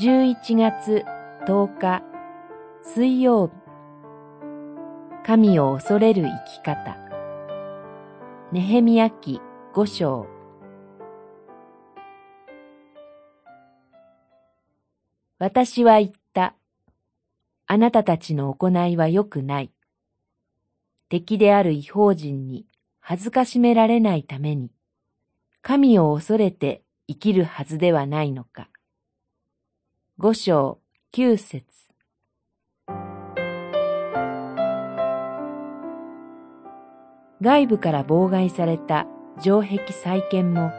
11月10日水曜日神を恐れる生き方ネヘミヤ記五章私は言った。あなたたちの行いは良くない。敵である違法人に恥ずかしめられないために、神を恐れて生きるはずではないのか。五章九節外部から妨害された城壁再建も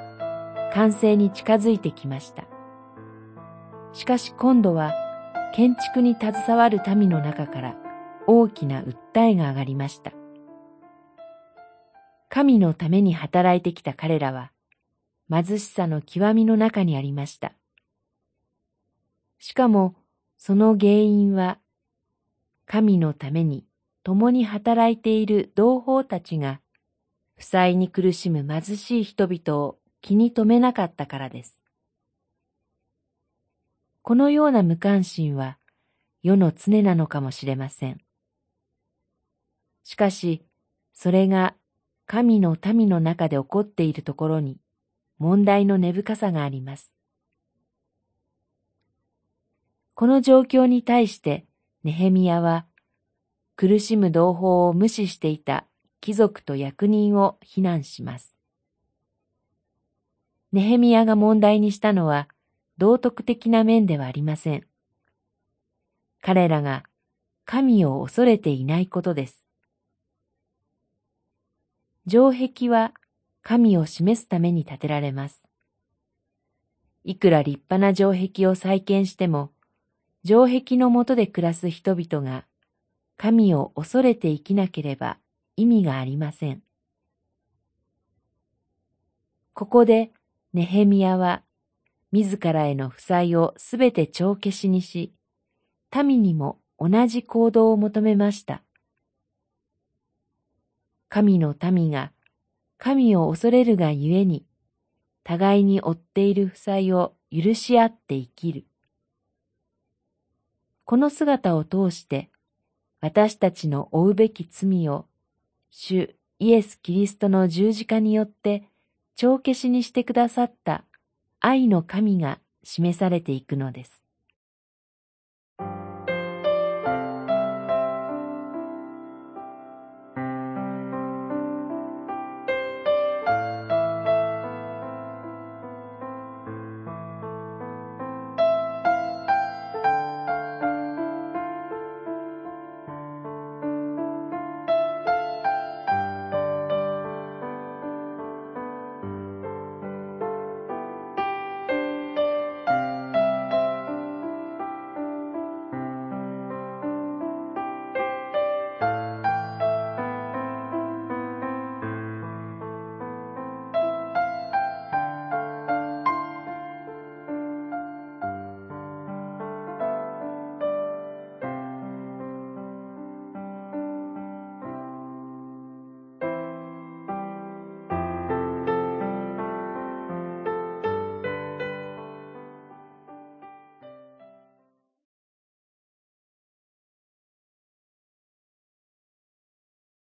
完成に近づいてきました。しかし今度は建築に携わる民の中から大きな訴えが上がりました。神のために働いてきた彼らは貧しさの極みの中にありました。しかもその原因は神のために共に働いている同胞たちが負債に苦しむ貧しい人々を気に留めなかったからです。このような無関心は世の常なのかもしれません。しかし、それが神の民の中で起こっているところに問題の根深さがあります。この状況に対してネヘミヤは苦しむ同胞を無視していた貴族と役人を非難します。ネヘミヤが問題にしたのは道徳的な面ではありません。彼らが神を恐れていないことです。城壁は神を示すために建てられます。いくら立派な城壁を再建しても、城壁の下で暮らす人々が神を恐れて生きなければ意味がありません。ここでネヘミヤは自らへの負債をすべて帳消しにし、民にも同じ行動を求めました。神の民が神を恐れるがゆえに、互いに負っている負債を許し合って生きる。この姿を通して、私たちの負うべき罪を、主イエス・キリストの十字架によって帳消しにしてくださった愛の神が示されていくのです。